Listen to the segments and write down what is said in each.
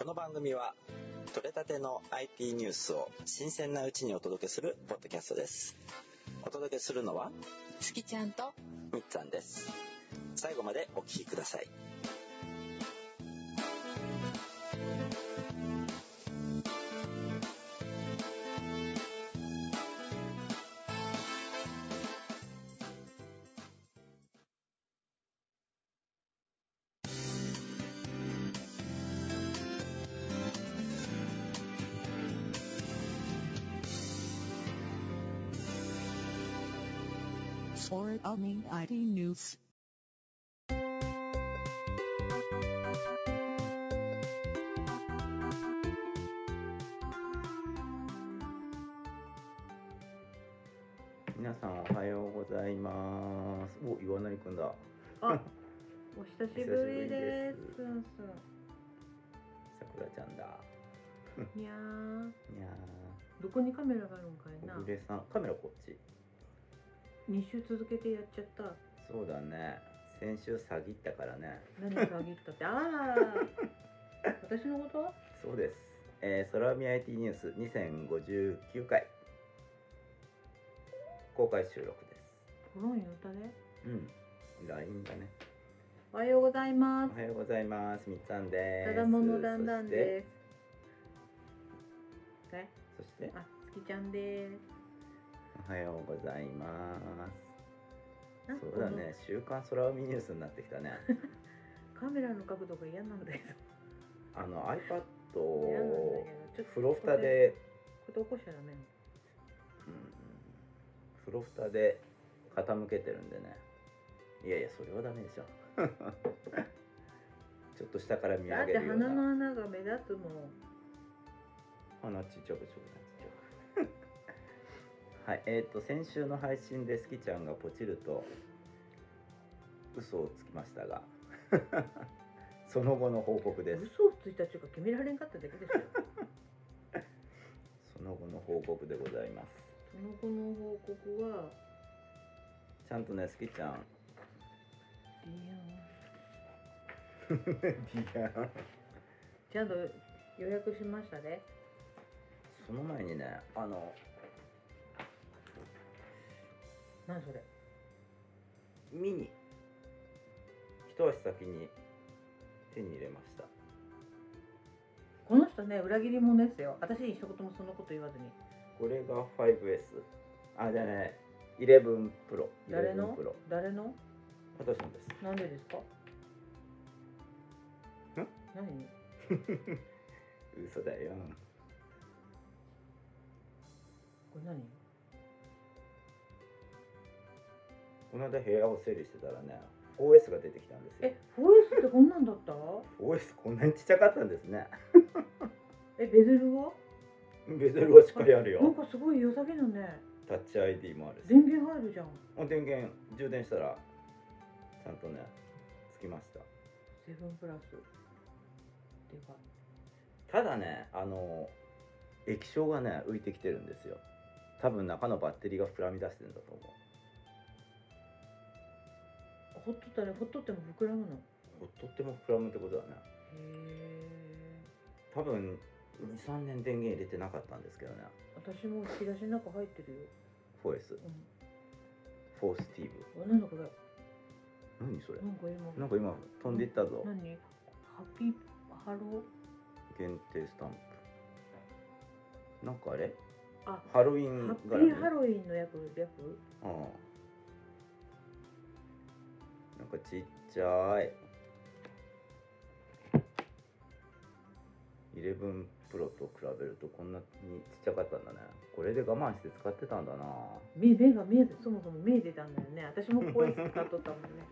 この番組は取れたての IT ニュースを新鮮なうちにお届けするポッドキャストです。お届けするのは月ちゃんとみっつぁんです。最後までお聞きください空海 IT News. 皆さんおはようございます。お、岩成くんだ。あ、お久しぶりです。久しそうそう。さくらちゃんだ。いやー、いやどこにカメラがあるんかいー、な小。暮さん、カメラこっち。二週続けてやっちゃった。そうだね。先週詐欺ったからね。何限ったって。あら、私のこと？そうです。えー、空見 IT ニュース2059回公開収録です。コロン言うたね。うん。LINE だね。おはようございます。おはようございます。みっつぁんです。ただものだんだんです。ね、そして？そして、あ、月ちゃんです。おはようございます。そうだね。週刊空見ニュースになってきたね。カメラの角度が嫌なんだけど。あの iPad 嫌なんだをけど、ちょっとフロフタで、これ起こしちゃダメなの。うん、フロフタで傾けてるんでねいやいやそれはダメでしょ ちょっと下から見だって上げるような鼻の穴が目立つもん。鼻ちっちゃくちょくちっちゃくはいえっ、と先週の配信でスキちゃんがポチると嘘をつきましたが その後の報告です。嘘をついたっていうか決められんかっただけですよ。その後の報告でございます。その後の報告は、ちゃんとねスキちゃん。ディアン。いやちゃんと予約しましたね。その前にねあの何それ？ミニ。一足先に手に入れました。この人ね、裏切り者ですよ。私に一言もそんなこと言わずに。これが 5S あじゃあね11 Pro 誰の？11 Pro 誰の？私のです。なんでですか？ん？何？嘘だよ。これ何？この間部屋を整理してたらね 4S が出てきたんですよ。え、4S ってこんなんだった？4S こんなにちっちゃかったんですね。え、ベゼルは？ベゼルはしっかりあるなんよかすごい良さげだね。タッチ ID もあるし。電源入るじゃん。あ電源充電したらちゃんとねつきました。セブンプラス。でかい。ただねあの液晶がね浮いてきてるんですよ。多分中のバッテリーが膨らみ出してるんだと思うほっとったら、ほっとっても膨らむの？ほっとっても膨らむってことだね。へえ。多分23年電源入れてなかったんですけどね。私も引き出しの中入ってるよ。4S うん。フォースティーあなんだこれ。ブ何それ？なんか今。なんか今飛んでいったぞ。何？ハッピーハロ限定スタンプ。なんかあれ？あ。ハロウィーハッピーハロウィンの役略ああなんかちっちゃい。11 Pro と比べるとこんなにちっちゃかったんだね。これで我慢して使ってたんだな。目目が見えてそもそも見えてたんだよね。私もこうやって使っとったもんね。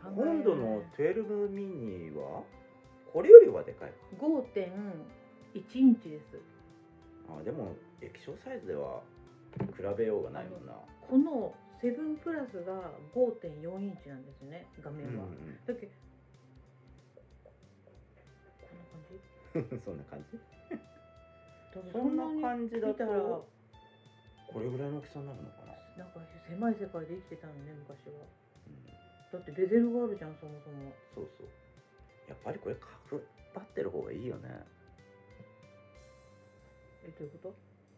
今度の12ミニはこれよりはでかいか。5.1インチです。あでも液晶サイズでは比べようがないもんな。この7プラスが5.4インチなんですね画面は、うんだけこんな感じ？う んそんな感じ？そんな感じだ見たらとこれぐらいの大きさになるのかな、なんか狭い世界で生きてたのね昔は。うん、だってベゼルがあるじゃんそもそも。そうそう。やっぱりこれ角張ってる方がいいよね。えどういうこ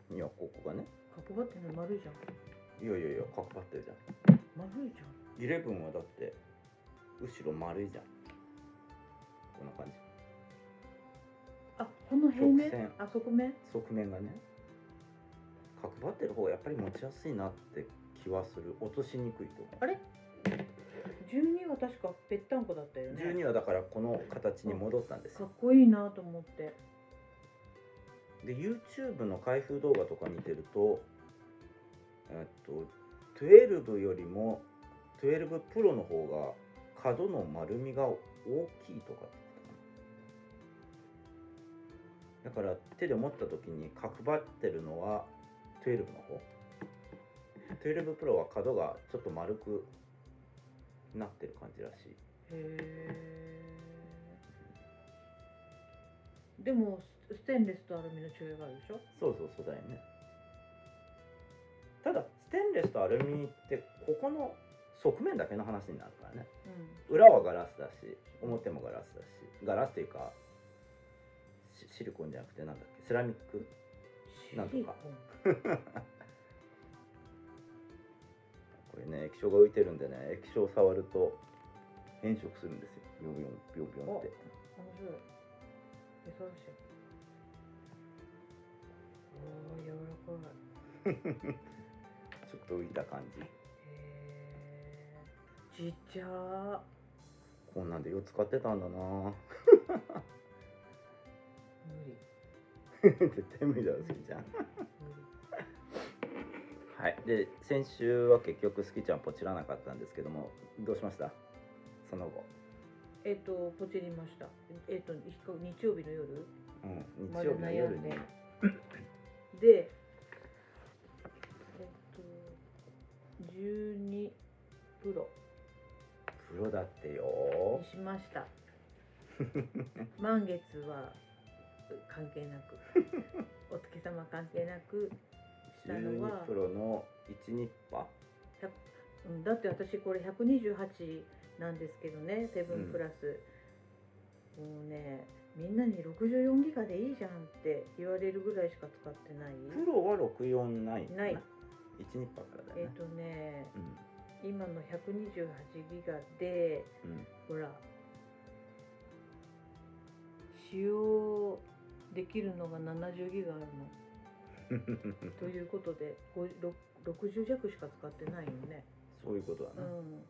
と？いやここがね。角張ってんの丸いじゃんいやいやいや角張ってるじゃん。丸いじゃん。イレブンはだって後ろ丸いじゃん。こんな感じ。あこの平面？あ側面？側面がね角張ってる方がやっぱり持ちやすいなって気はする。落としにくいと思う。あれ？12は確かぺったんこだったよね。12はだからこの形に戻ったんですかっよこいいなと思って。で YouTube の開封動画とか見てるとえっと12よりも12プロの方が角の丸みが大きいとかだから手で持った時に角張ってるのは12の方。12プロは角がちょっと丸くなってる感じらしい。へえでもステンレスとアルミの違いがあるでしょ？そうそうそうだよねただステンレスとアルミってここの側面だけの話になるからね。裏はガラスだし表もガラスだしガラスっていうかシシリコンじゃなくてなんだっけ？セラミック？なんとか。これね液晶が浮いてるんでね液晶触ると変色するんですよ。ビョンビョンビョンビョンって。面白い。えそうしおー柔らかい っと浮いた感じ。へえちっちゃー。こんなんでよう使ってたんだな。無理。絶対無理だろ好きちゃん。無はい、で先週は結局スキちゃんポチらなかったんですけどもどうしました？その後、理えっ、とポチりました。えっ、と日日曜日の夜？うん、日曜日の夜に。まだ悩んで 12プロ。プロだってよ。にしました。満月は関係なく。お月様関係なく。したのは。12プロの1ニッパうんだって私これ128なんですけどね。セブンプラス、もうねみんなに64ギガでいいじゃんって言われるぐらいしか使ってない。プロは64ないない1ニッパからだえっ、よね、とねう今の128ギガでんうん、ほら使用できるのが70ギガあるの。ということでごろ60弱しか使ってないよね。そういうことだな、うん。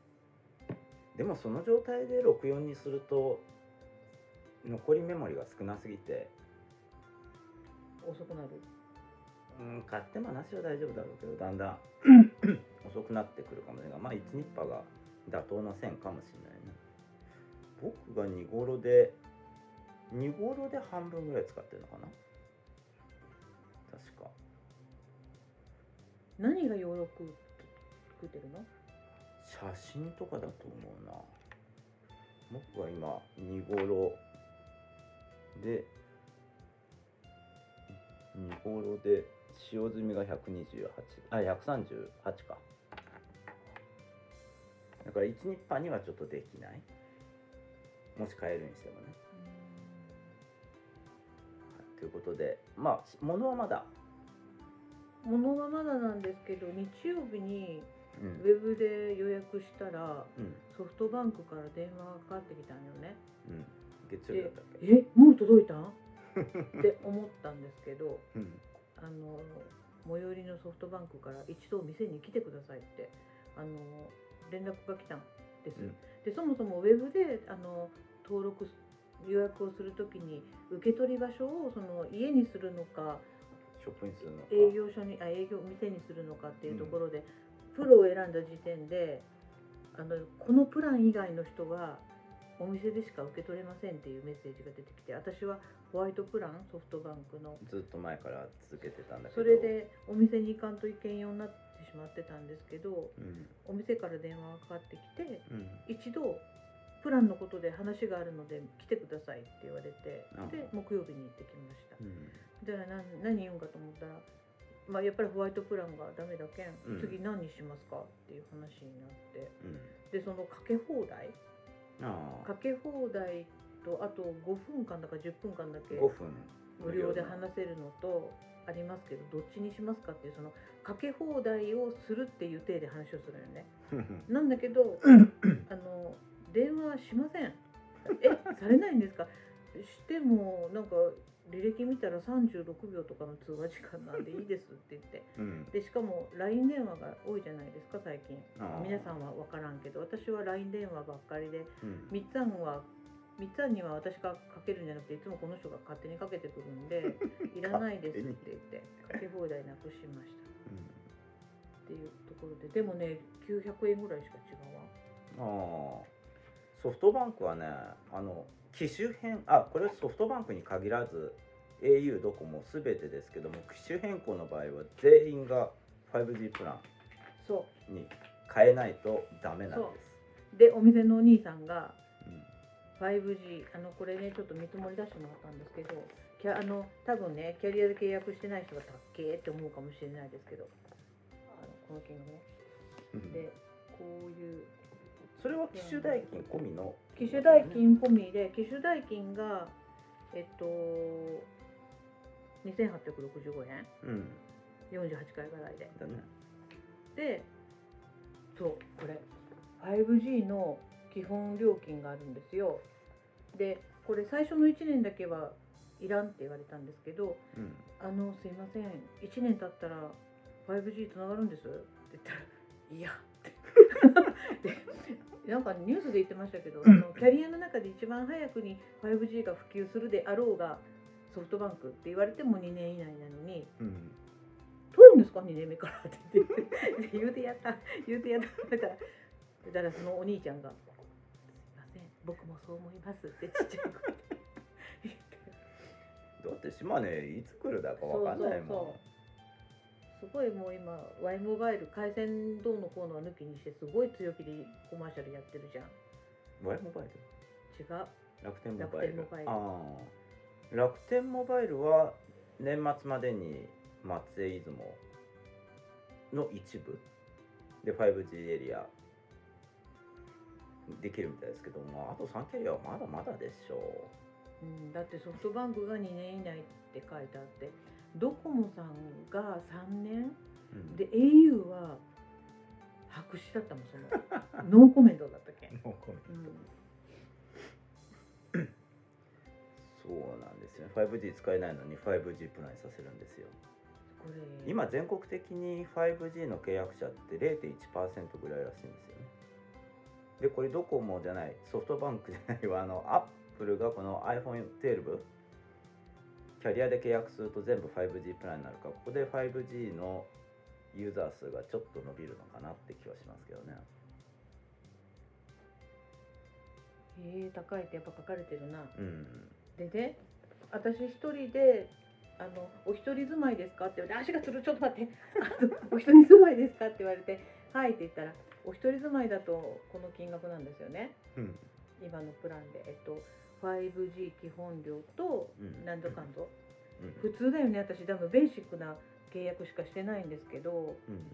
でもその状態で64にすると残りメモリが少なすぎて遅くなるうん買ってもなしは大丈夫だろうけどだんだん遅くなってくるかもしれないがまあ1ニッパが妥当な線かもしれないね。僕が2ゴロで2ゴロで半分ぐらい使ってるのかな？確か。何が洋服作ってるの？写真とかだと思うな。僕は今2ゴロで2ゴロで使用済みが128あ138か。だから1ニッパーにはちょっとできない？もし買えるにしてもね、はいということでまあ物はまだ。ものはまだなんですけど日曜日にうん。ウェブで予約したらうん。ソフトバンクから電話がかかってきたんよね。うん。月曜日だったっけ？えもう届いた？んって思ったんですけどうんあの最寄りのソフトバンクから一度店に来てくださいってあの連絡が来たんです、うん。でそもそもウェブであの登録す予約をするときに受け取り場所をその家にするのかショップにするのか。営業所にあ営業店にするのかっていうところで、プロを選んだ時点であのこのプラン以外の人はお店でしか受け取れませんっていうメッセージが出てきて私はホワイトプランソフトバンクのずっと前から続けてたんだけど。それでお店に行かんといけんようになってしまってたんですけどうん。お店から電話がかかってきてうん。一度プランのことで話があるので来てくださいって言われてあで木曜日に行ってきました。うん。だから何何言うんかと思ったら、まあ、やっぱりホワイトプランがダメだけん、うん。次何にしますかっていう話になって。うん。でそのかけ放題ああかけ放題とあと5分間だか10分間だけ5分。無料で話せるのとありますけどどっちにしますかっていうそのかけ放題をするっていう体で話をするよね。なんだけど あの電話しません。えされないんですか？してもなんか履歴見たら36秒とかの通話時間なんでいいですって言って。うん。でしかも LINE 電話が多いじゃないですか最近。皆さんは分からんけど。私は LINE 電話ばっかりで。うん。みっつぁんはみっつぁんには私がかけるんじゃなくていつもこの人が勝手にかけてくるんで いらないですって言ってかけ放題なくしました。っていうところで。でもね900円ぐらいしか違うわ。ああ。ソフトバンクはねあの機種変あこれソフトバンクに限らず au ドコモ全てですけども機種変更の場合は全員が 5G プラそンに変えないとダメなんです。う。でお店のお兄さんがうん、5G あのこれねちょっと見積もり出してもらったんですけどキャあの多分ねキャリアで契約してない人がたっけーって思うかもしれないですけどあのこの金額ね。うん。でこういうそれは機種代金込みの機種代金込みで機種代金がえっと2865円。うん。48回払いで。だね。でそうこれ。5G の基本料金があるんですよ。でこれ最初の1年だけはいらんって言われたんですけどうん。あのすいません。1年経ったら 5G つながるんですって言ったらいやって。で なんかニュースで言ってましたけど、そのキャリアの中で一番早くに 5G が普及するであろうがソフトバンクって言われても2年以内なのにうん。取るんですか？2年目からって言って。言うてやった。言うてやった。だからだからそのお兄ちゃんが「すいません。僕もそう思います」ってちっちゃい声で言って。だって島根いつ来るだかわかんないもすごいもう今 Y モバイル回線どうのこうのは抜きにしてすごい強気でコマーシャルやってるじゃん。ん Y モバイル？違う。楽天モバイル。楽天モバイル。ああ。楽天モバイルは年末までに松江出雲の一部。で 5G エリアできるみたいですけどもあと3キャリアはまだまだでしょう。ん、だってソフトバンクが2年以内って書いてあってドコモさんが3年う、うん、で au は白紙だったもんその。ノーコメントだったっけ、もうこれうん、そうなんですよね。5G 使えないのに 5G プランにさせるんですよ。これ。今全国的に 5G の契約者って0.1%ぐらいらしいんですよね。でこれドコモじゃないソフトバンクじゃないわあのアップルがこの iPhone12 キャリアで契約すると全部 5G プランになるか。らここで 5G のユーザー数がちょっと伸びるのかなって気はしますけどね。えー、高いってやっぱ書かれてるな。うん。でね私一人であの「お一人住まいですか?」って言われて「足がつるちょっと待って。お一人住まいですか?」って言われて「はい」って言ったら「お一人住まいだとこの金額なんですよね。うん。今のプランで。えっと 5G 基本料とうん。何度かんぞうん。普通だよね私。多分ベーシックな契約しかしてないんですけどうん。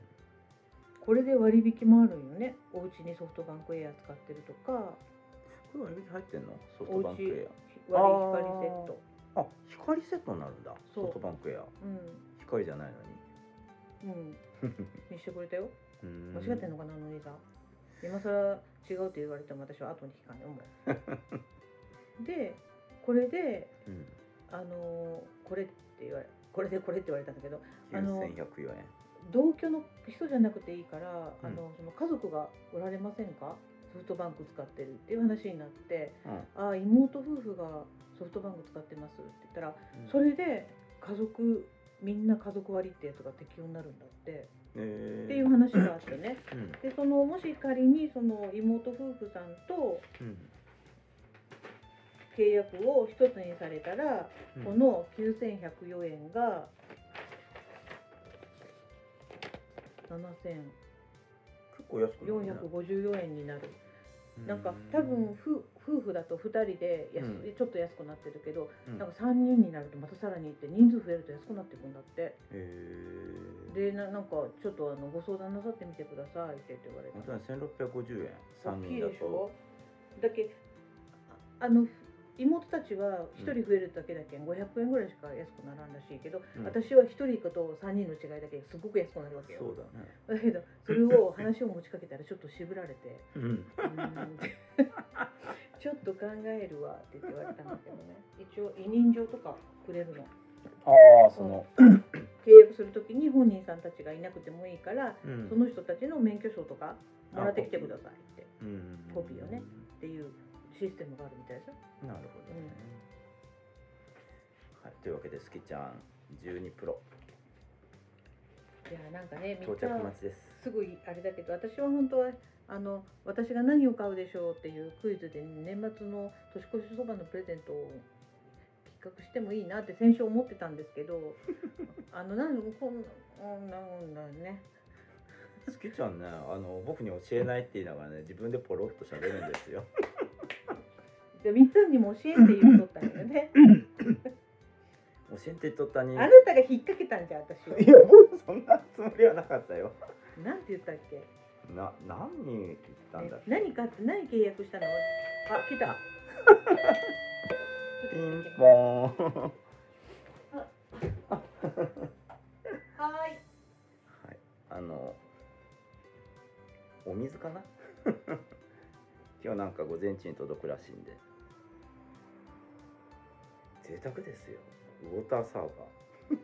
これで割引もあるんよね。お家にソフトバンクエア使ってるとか。これは入ってんの？ソフトバンクエ割り光セット。アあ光セットになるんだ。ソフトバンクエア。うん。光じゃないのうん。にしてくれたよ。間違ってんのかなあの兄さん。今更違うって言われても私は後に聞かんよもう でこれでうん。あのーこれって言われこれでこれって言われたんだけどあの9104円。同居の人じゃなくていいから、うん。あのその家族がおられませんか？ソフトバンク使ってるっていう話になってうん。ああ妹夫婦がソフトバンク使ってますって言ったらそれで家族みんな家族割ってやつが適用になるんだって、えー。っていう話があってね。うん。でそのもし仮にその妹夫婦さんとうん契約を一つにされたら、うん。この9104円が結構安くなるね。7454円になる。うなんか多分夫夫婦だと2人で安、うん。ちょっと安くなってるけど、うん。なんか3人になるとまたさらにいって人数増えると安くなっていくんだって。でななんかちょっとあのご相談なさってみてくださいって言われた。本当に1650円3大きい人だと。でしょ？だけああの妹たちは1人増えるだけだけん500円ぐらいしか安くならんらしいけど、うん。私は1人と3人の違いだけすごく安くなるわけよ。そうだね。だけどそれを話を持ちかけたらちょっと渋られて ちょっと考えるわって言われたんだけどね。一応委任状とかくれるの。ああその。契約するときに本人さんたちがいなくてもいいから、うん。その人たちの免許証とかもらってきてくださいって。うん。コピーをねっていうシステムがあるみたいですよなるほどね、はい、というわけでスキちゃん12プロ。いやなんかねみん到着な待ちです。すごいあれだけど私は本当はあの私が何を買うでしょうっていうクイズで年末の年越しそばのプレゼントを企画してもいいなって先週思ってたんですけど あのなんこんなんなんね。スキちゃんねあの僕に教えないって言いながらね自分でポロッと喋るんですよ でみんなにも教えて言うとったんよね。教えてとったに。あなたが引っ掛けたんじゃん私を。いや僕そんなつもりはなかったよ。なんて言ったっけ？な何に言ったんだっけ？何かって何契約したの？あ来た。ピンポーン。はい。はい、あのお水かな？今日なんか午前中に届くらしいんで贅沢ですよ。ウォーターサーバー。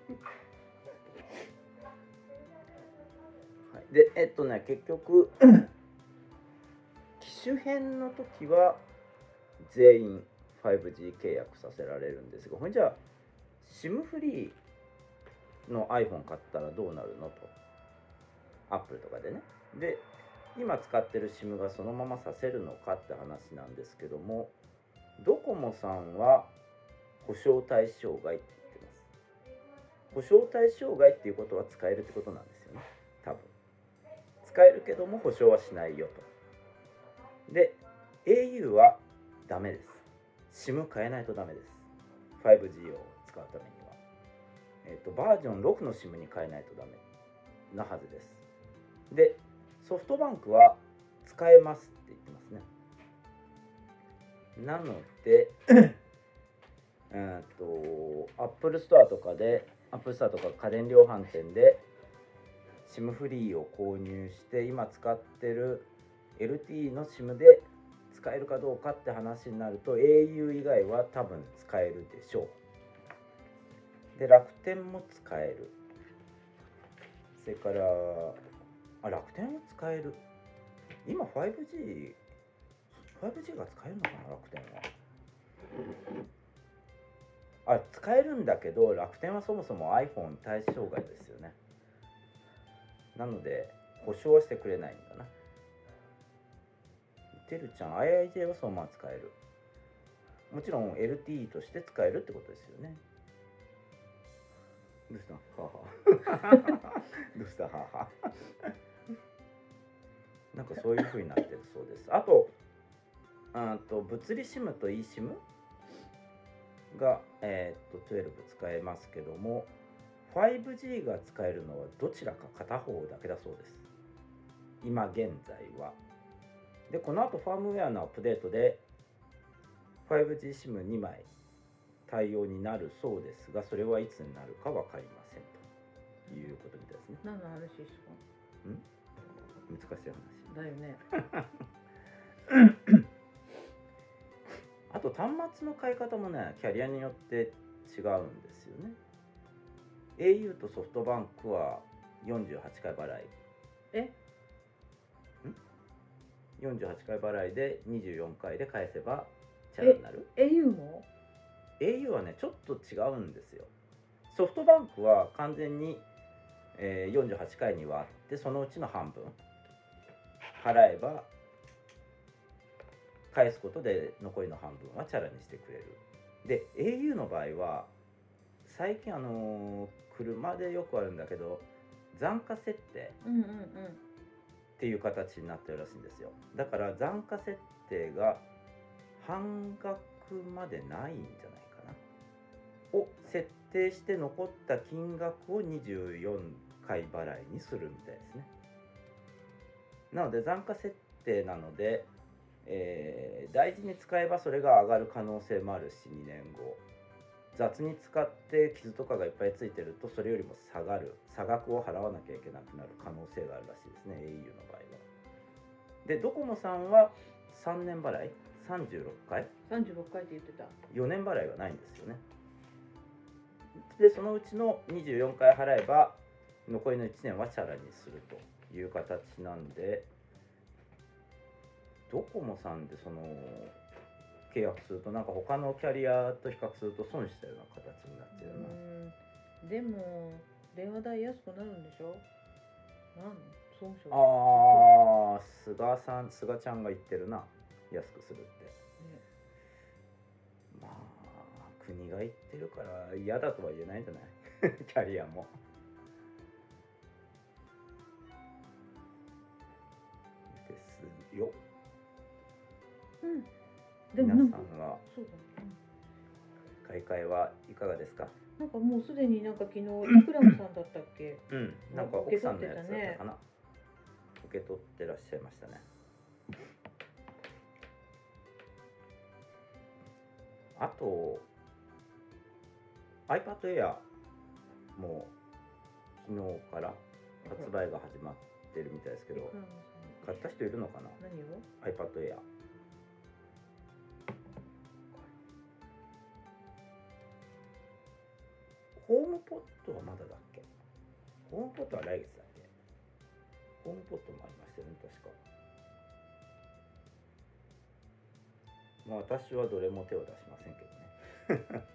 はい、でえっとね結局機種変の時は全員 5G 契約させられるんですがほんじゃあ SIM フリーの iPhone 買ったらどうなるのと。Apple とかでね。で今使ってる SIM がそのままさせるのかって話なんですけどもドコモさんは保証対象外って言ってます。保証対象外っていうことは使えるってことなんですよね。多分。使えるけども保証はしないよと。で au はダメです。SIM 変えないとダメです。5G を使うためには。えっとバージョン6の SIM に変えないとダメ。なはずです。でソフトバンクは使えますって言ってますね。なのでえっとアップルストアとかでアップルストアとか家電量販店で SIM フリーを購入して今使ってる LTE の SIM で使えるかどうかって話になると au 以外は多分使えるでしょう。で楽天も使える。それからあ楽天も使える。今 5G 5G が使えるのかな楽天は。あ使えるんだけど楽天はそもそも iPhone 対象外ですよね。なので保証はしてくれないんだな。てるちゃん IIJ はそのまま使える。もちろん LTE として使えるってことですよね。どうした？はは どうした？ははなんかそういう風になってるそうです。あとあと物理 SIM と eSIM が、えー、と12使えますけども 5G が使えるのはどちらか片方だけだそうです。今現在は。でこの後ファームウェアのアップデートで 5GSIM2 枚対応になるそうですがそれはいつになるか分かりませんということみたいですね。何の話ですか？難しい話。だよね あと端末の買い方もねキャリアによって違うんですよね。au とソフトバンクは48回払い。え？48回払いで24回で返せばチャラになる。au も？au はねちょっと違うんですよ。ソフトバンクは完全に、えー48回に割ってそのうちの半分払えば返すことで残りの半分はチャラにしてくれる。で au の場合は最近あの車でよくあるんだけど残価設定っていう形になってるらしいんですよ。だから残価設定が半額までないんじゃないかな。を設定して残った金額を24回払いにするみたいですね。なので残価設定なので、えー大事に使えばそれが上がる可能性もあるし2年後。雑に使って傷とかがいっぱいついてるとそれよりも下がる。差額を払わなきゃいけなくなる可能性があるらしいですね au の場合は。でドコモさんは3年払い？36回？うん36回って言ってた。4年払いはないんですよね。でそのうちの24回払えば残りの1年はチャラにするという形なんでドコモさんでその契約するとなんか他のキャリアと比較すると損したような形になっちゃうな、うん。でも電話代安くなるんでしょ？なん損傷。ああ菅さん菅ちゃんが言ってるな。安くするって。ね。まあ国が言ってるから嫌だとは言えないんじゃない？キャリアも。ですよ皆さんは。そうだね。買い替えはいかがですか？なんかもうすでになんか昨日イクラムさんだったっけ？うんなんか奥さんのやつだったかな。受け取ってらっしゃいましたね。あと iPad Air も昨日から発売が始まってるみたいですけど買った人いるのかな？何を？iPad Air ホームポットはまだだっけ？ホームポットは来月だっけ？ホームポットもありましたよね確か。まあ私はどれも手を出しませんけどね。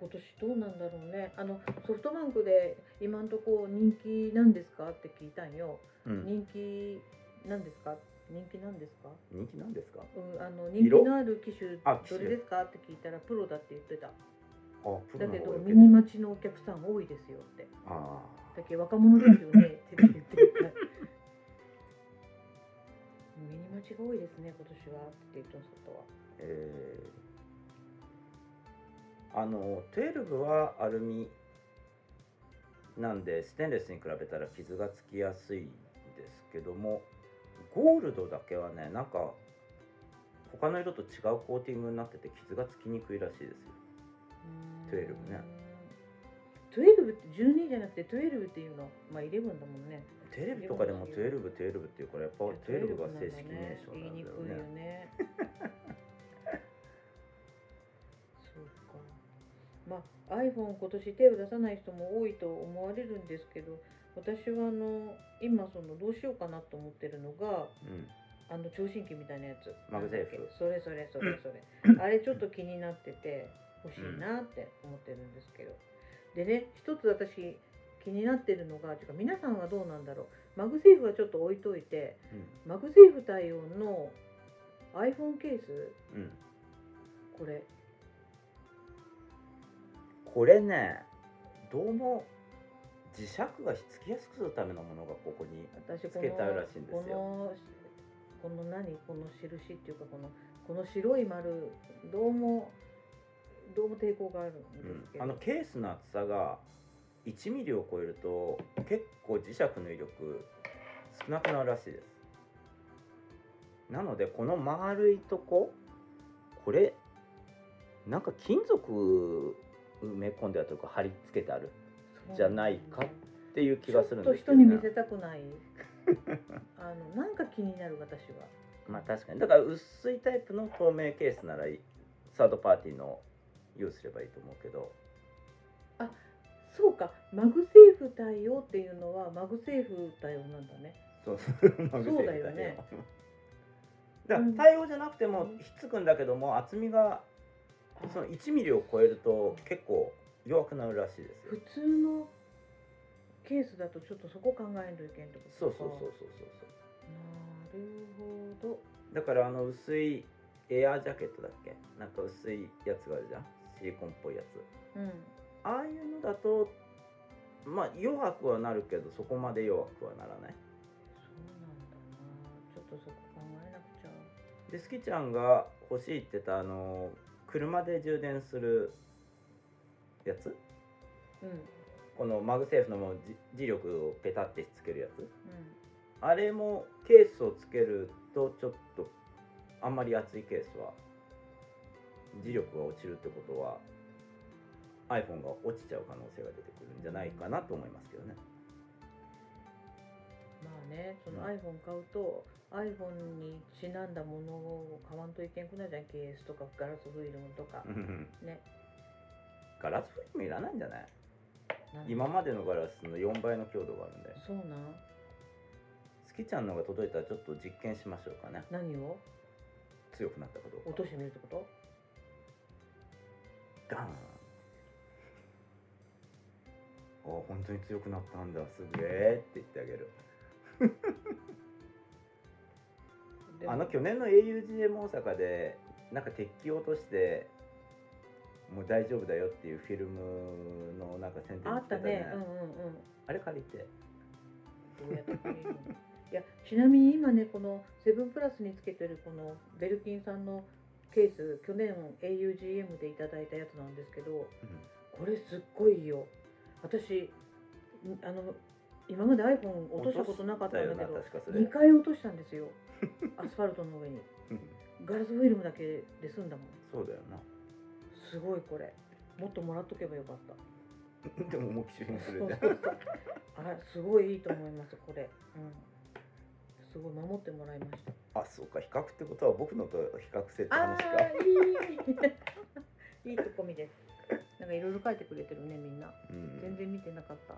今年どうなんだろうね。あのソフトバンクで今んとこ人気なんですかって聞いたんよ、うん。人気なんですか？人気なんですか？人気なんですか？うん、あの人色気のある機種どれですか？って聞いたらプロだって言ってただけど方が受けミニ待ちのお客さん多いですよって。あだけど若者ですよねって言ってが多いですね今年はって言ってましたわえー。あの12はアルミなんでステンレスに比べたら傷がつきやすいんですけどもゴールドだけはねなんか他の色と違うコーティングになってて傷がつきにくいらしいですよ12ね。12って12じゃなくて12っていうのまあ11だもんね。テレビとかでも12、12っていうからやっぱ12が正式名称なんだよね。ね。そうか。まあ iPhone 今年手を出さない人も多いと思われるんですけど私はあの今そのどうしようかなと思ってるのがうん。あの聴診器みたいなやつ。マグセーフ。それそれそれそれ。あれちょっと気になってて欲しいなって思ってるんですけど。でね一つ私気になってるのがてか皆さんはどうなんだろう。マグセーフはちょっと置いといてマグセーフ対応の iPhone ケース？うん。うんこれ。これねどうも磁石がひっつきやすくするためのものがここにつけてあるらしいんですよ。このこの何？この印っていうかこのこの白い丸どうもどうも抵抗があるんですけど、あのケースの厚さが1ミリを超えると結構磁石の威力少なくなるらしいです。なのでこの丸いとここれなんか金属埋め込んであるとか貼り付けてあるじゃないかっていう気がするんですちょっと人けど、ね、に見せたくない。あのなんか気になる私は。まあ確かに。だから薄いタイプの透明ケースならサードパーティーの用意すればいいと思うけど。そうか。マグセーフ対応っていうのはマグセーフ対応なんだね。そう。そうだよね。だから対応じゃなくてもひっつくんだけども厚みがその1ミリを超えると結構弱くなるらしいですよ。普通のケースだとちょっとそこ考えんといけんとか。そうそうそうそうそうなるほど。だからあの薄いエアージャケットだっけ？なんか薄いやつがあるじゃんシリコンっぽいやつ。うん。ああいうのだとまあ弱くはなるけどそこまで弱くはならない。そうなんだな。ちょっとそこ考えなくちゃ。でスキちゃんが欲しいって言ったあの車で充電するやつ？うん。このマグセーフのもうじ磁力をペタってひっつけるやつ？うあれもケースをつけるとちょっとあんまり厚いケースは磁力が落ちるってことは iPhone が落ちちゃう可能性が出てくるんじゃないかなと思いますけどね。んまあねそのうん iPhone 買うと iPhone にちなんだものを買わんといけんくなるじゃん。ケースとかガラスフィルムとか。ね。ガラスフィルムいらないんじゃない？今までのガラスの4倍の強度があるんでそうなん？スキちゃんのが届いたらちょっと実験しましょうかね。何を？強くなったかどうか落としてみるってこと？ガーンお本当に強くなったんだ。すげえって言ってあげる。あの去年の augm 大阪でなんか鉄器を落としてもう大丈夫だよっていうフィルムのなんか宣伝あったね。うんうんうん。あれ借りて。どうやって借りるの？いやちなみに今ねこのセブンプラスにつけてるこのベルキンさんのケース去年 augm でいただいたやつなんですけどこれすっごいよ。私んあの今まで iPhone 落としたことなかったんだけど落としたよな確かそれ。2回落としたんですよ。アスファルトの上に。うん。ガラスフィルムだけで済んだもん。そうだよな。すごいこれ。もっともらっとけばよかった。でも重き主義するじゃん。あすごいいいと思いますこれ、うん、すごい守ってもらいましたあそうか比較ってことは僕のと比較せってあ話か。あいい。いいツッコミです。なんかいろいろ書いてくれてるねみんな。うん。全然見てなかった。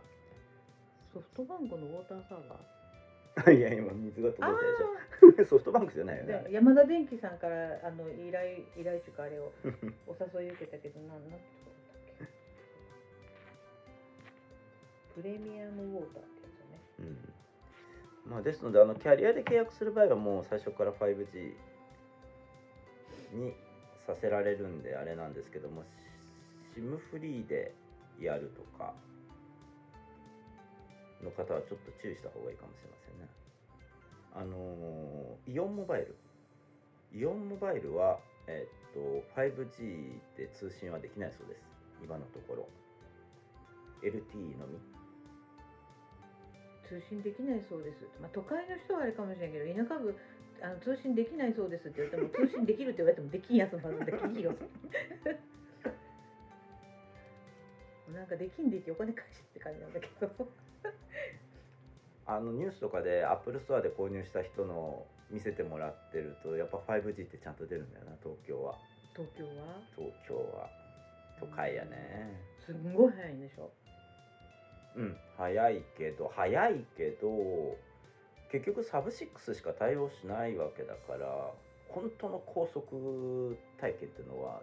ソフトバンクのウォーターサーバー。いや今水が届あいたでしょソフトバンクじゃないよね。山田電機さんからあの依頼依頼っていうかあれを お誘い受けたけどなんなんてとこだっけ？プレミアムウォーターってやつね。うんまあ、ですのであのキャリアで契約する場合はもう最初から 5G にさせられるんであれなんですけども SIM フリーでやるとかの方はちょっと注意した方がいいかもしれませんね。あのーイオンモバイル。イオンモバイルはえっと 5G で通信はできないそうです。今のところ。LTE のみ。通信できないそうです、まあ、都会の人はあれかもしれんけど田舎部あの通信できないそうですって言われても 通信できるって言われてもできんやつもあるんでいいよなんかできんでいてお金返してって感じなんだけど。あのニュースとかでアップルストアで購入した人の見せてもらってるとやっぱ 5G ってちゃんと出るんだよな東京は。東京は？東京は。都会やね。すんごい早いんでしょうん早いけど早いけど結局サブ6しか対応しないわけだから本当の高速体験っていうのは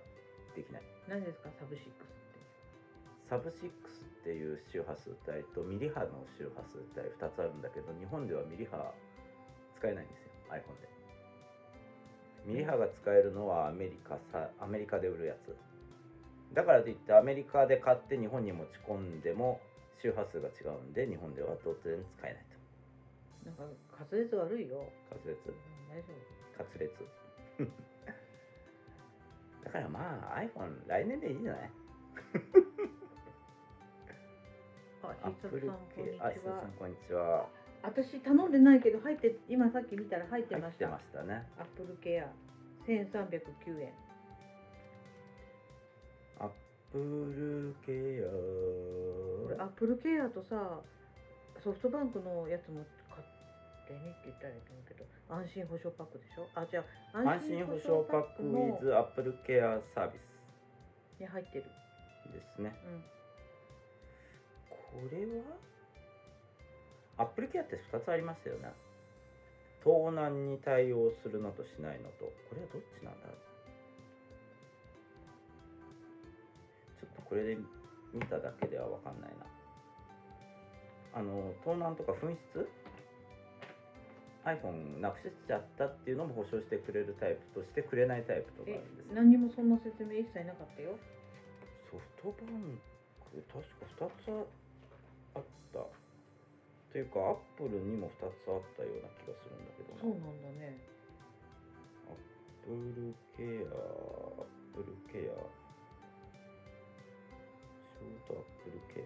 できない。何ですか？サブ6って。サブ6っていう周波数帯とミリ波の周波数帯2つあるんだけど日本ではミリ波使えないんですよ iPhone で。ミリ波が使えるのはアメリカさアメリカで売るやつ。だからといってアメリカで買って日本に持ち込んでも周波数が違うんで日本では当然使えないなんか滑舌悪いよ。と滑舌？うん大丈滑舌。だからまあ iPhone 来年でいいんじゃない？夫 あアップル必殺さんこんにち系あ、ひささはんこんにちは。私頼んでないけど入って今さっき見たら入って入っましてたましたね。アップルケア1309円アップルケこれアップルケアとさソフトバンクのやつも買ってねって言ったらいいと思うけど安心保証パックでしょ？あじゃあア安心保証パック with アップルケアサービスに入ってる。ですね。うん。これは？アップルケアって2つありましたよね。盗難に対応するのとしないのと。これはどっちなんだちょっとこれで見ただけでは分かんないな。あの盗難とか紛失？iPhone なくしちゃったっていうのも保証してくれるタイプとしてくれないタイプとかあえるんですよ。何にもそんな説明一切なかったよ。ソフトバンク確か2つあった。というかアップルにも2つあったような気がするんだけどな。そうなんだね。アップルケアアップルケアアップルケ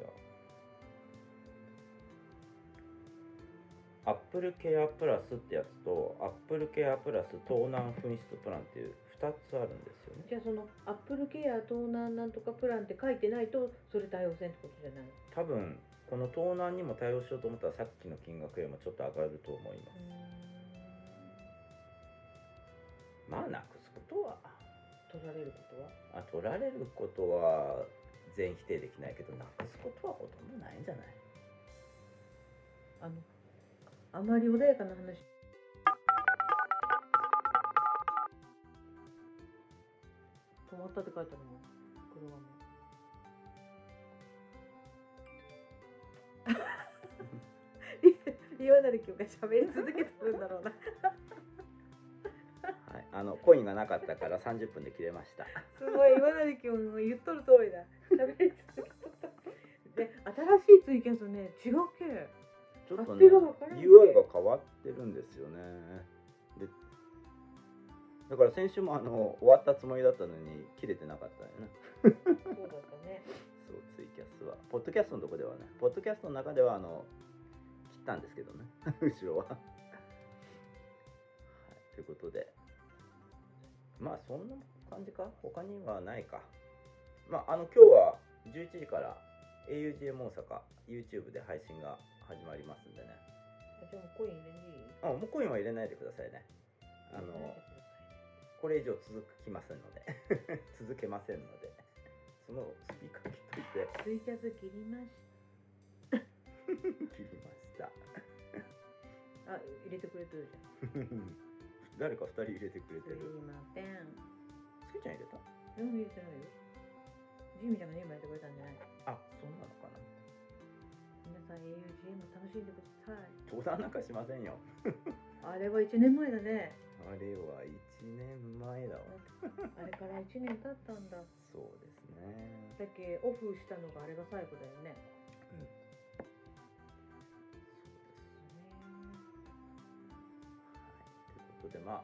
アアップルケアプラスってやつとアップルケアプラス盗難紛失プランっていう2つあるんですよね。じゃあそのアップルケア盗難なんとかプランって書いてないとそれ対応せんってことじゃない？多分この盗難にも対応しようと思ったらさっきの金額よりもちょっと上がると思います。まあなくすことは。取られることは？あ取られることは全否定できないけどなくすことはほとんどないんじゃない？あのあまり穏やかな話。止まったって書いてあるもん車も岩成君が喋り続けてるんだろうな。はい、あのコインがなかったから30分で切れました。すごい岩成君も言っとる通りだ喋り続けとったで新しいツイキャスね違うけちょっとね UI が変わってるんですよね。で、だから先週もあの終わったつもりだったのに切れてなかったよね。そうだったねそうツイキャスは。ポッドキャストのとこではね、ポッドキャストの中ではあの切ったんですけどね、後ろは。はい、ということで、まあそんな感じか？他にはないか。まああの今日は11時から augm 大阪 YouTube で配信が始まりますんでね。じゃあもうコイン入れんでいい？あもうコインは入れないでくださいね。あのこれ以上続きませんので 続けませんのでそのスピーカー切っといてツイキャス切りまし 切りました。あ入れてくれてるじゃん 誰か二人入れてくれてすいる。ませんすきちゃん入れた？でも入れてないよジミちゃんが2枚入れてくれたんじゃないあ、そんなのかな。皆さん augm 楽しんでください登壇なんかしませんよ。あれは1年前だねあれは1年前だわ。あれから1年経ったんだそうですね。だっけオフしたのがあれが最後だよねはい、ことでまあ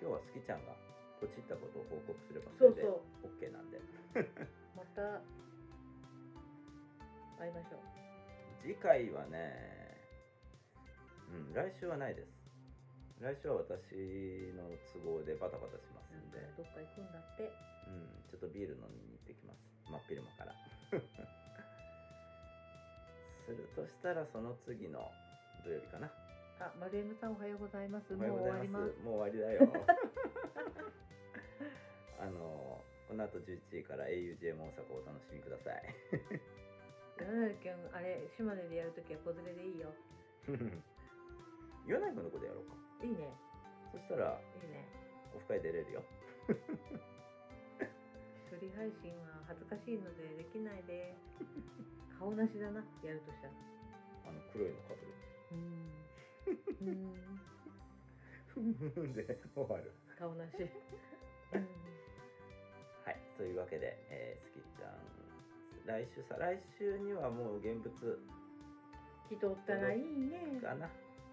今日はスキちゃんがポチったことを報告すればそれでそう OK なんで。また会いましょう。次回はねうん来週はないです。来週は私の都合でバタバタしますんで、どっか行くんだって。うん、ちょっとビール飲みに行ってきます。真っ昼間から。するとしたらその次の土曜日かなあ丸山さんおはようございます。おもう終わります。すもう終わりだよ。あのこの後11時から augm 大阪をお楽しみください。山成君あれ島根でやるときは子連れでいいよ。言わない君のことやろうか。いいね。そしたらいいね。オフ会出れるよ。一人配信は恥ずかしいのでできないで。顔なしだなやるとしたら。あの黒いのかぶる。うんうん。で終わる。顔なし。うん。はい。というわけで、えー、スキちゃん来週さ来週にはもう現物。来とったらいいね。かな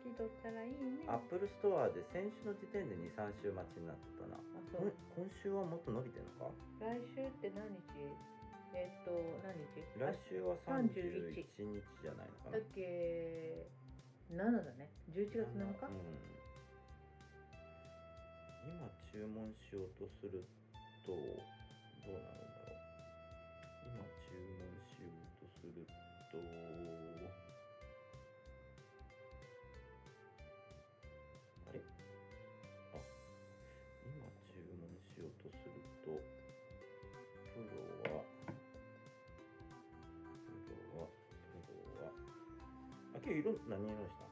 来とったらいいね。アップルストアで先週の時点で23週待ちになってたな。あそう。ん今週はもっと伸びてるのか？来週って何日？えっと何日？来週は31 31日じゃないのかな。だっけ7だね。11月7日。うん。今注文しようとするとどうなるんだろう。今注文しようとすると何色にした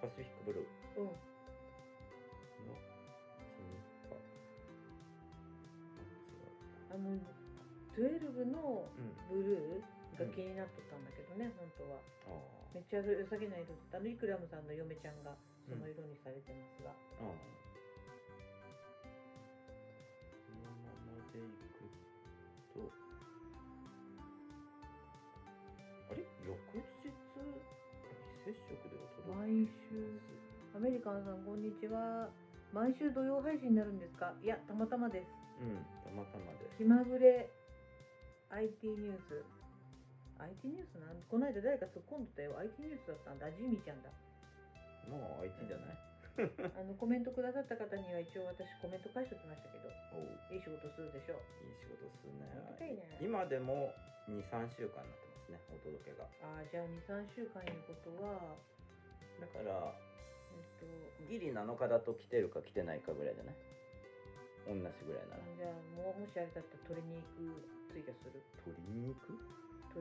パシフィックブルー。うん。のスニッパあの12のうん。ブルーが気になっとったんだけどね、本当は。あめっちゃ良さげな色だったあのイクラムさんの嫁ちゃんがその色にされてますが、あああこのままでいくと接触でお届毎け週アメリカンさんこんにちは。毎週土曜配信になるんですか？いやたまたまです。うんたまたまで気まぐれ IT ニュース。IT ニュースなん？この間誰か突っ込んでたよ。IT ニュースだったんだ。ジミーちゃんだ。もう IT じゃない？あのコメントくださった方には一応私コメント返しておきましたけど。おう。いい仕事するでしょう。いい仕事するね。今でも23週間になってますねお届けが。ああじゃあ23週間いうことはだからえっとギリ7日だと来てるか来てないかぐらいじゃない同じぐらいなら。じゃあもうもしあれだったら鶏肉追加する。鶏肉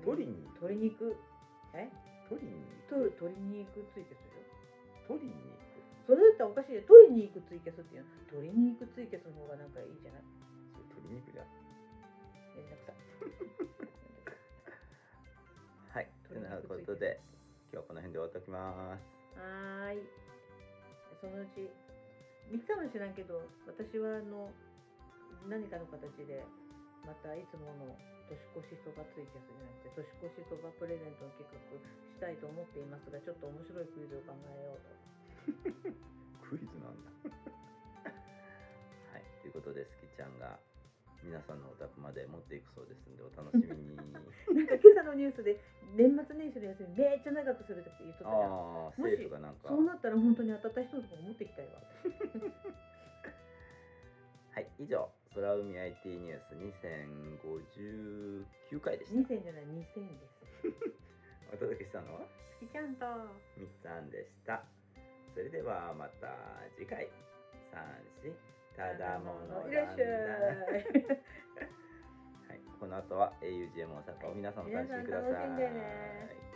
鶏鶏肉鶏肉え？鶏肉と鶏肉追加するよ。鶏肉それだったらおかしいよ。鶏肉追加するっていうの。鶏肉追加する方がなんかいいじゃない？鶏肉じゃん。めんどくさ。はいということで今日はこの辺で終わっておきます。はーい。そのうちミキさんは知らんけど私はあの何かの形でまたいつもの年越しそばツイキャスじゃなくて年越しそばプレゼントの企画したいと思っていますがちょっと面白いクイズを考えようと。クイズなんだ。はい。ということでスキちゃんが皆さんのお宅まで持っていくそうですんでお楽しみに。なんか今朝のニュースで年末年始の休みめっちゃ長くするって言っとった。じゃんああ政府がなんか。そうなったら本当に当たった人のとこ持ってきたいわ。はい以上空海 IT ニュース。2059回でした。2000じゃない2000です。お届けしたのは？好きちゃんと。みっつぁんでした。それではまた次回。三四ただものいらっしゃい。はい、この後は augm 大阪を皆さんお楽しみください。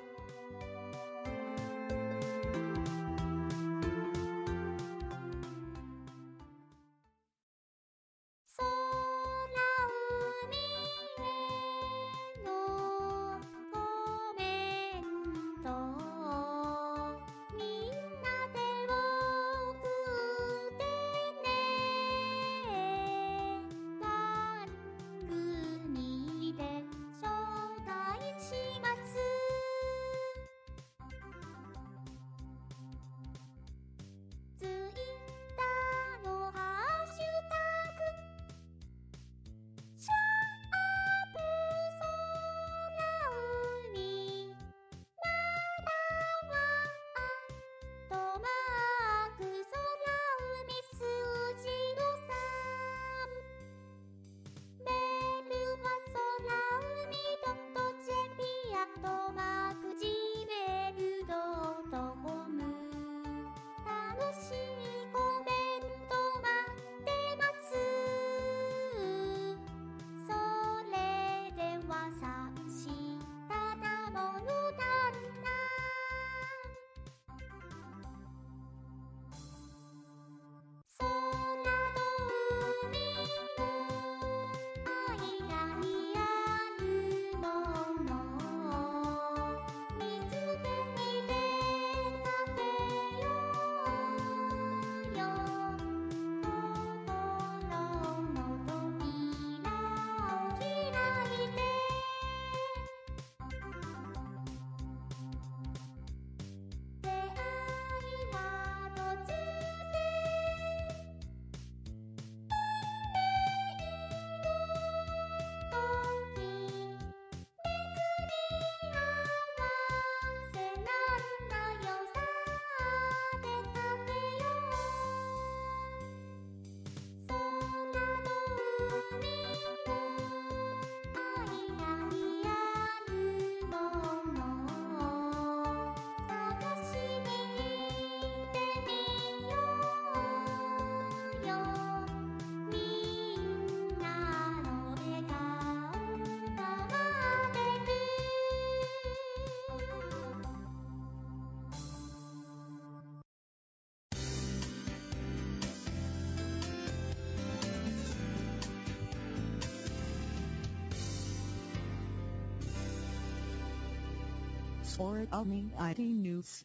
or for Omni IT News.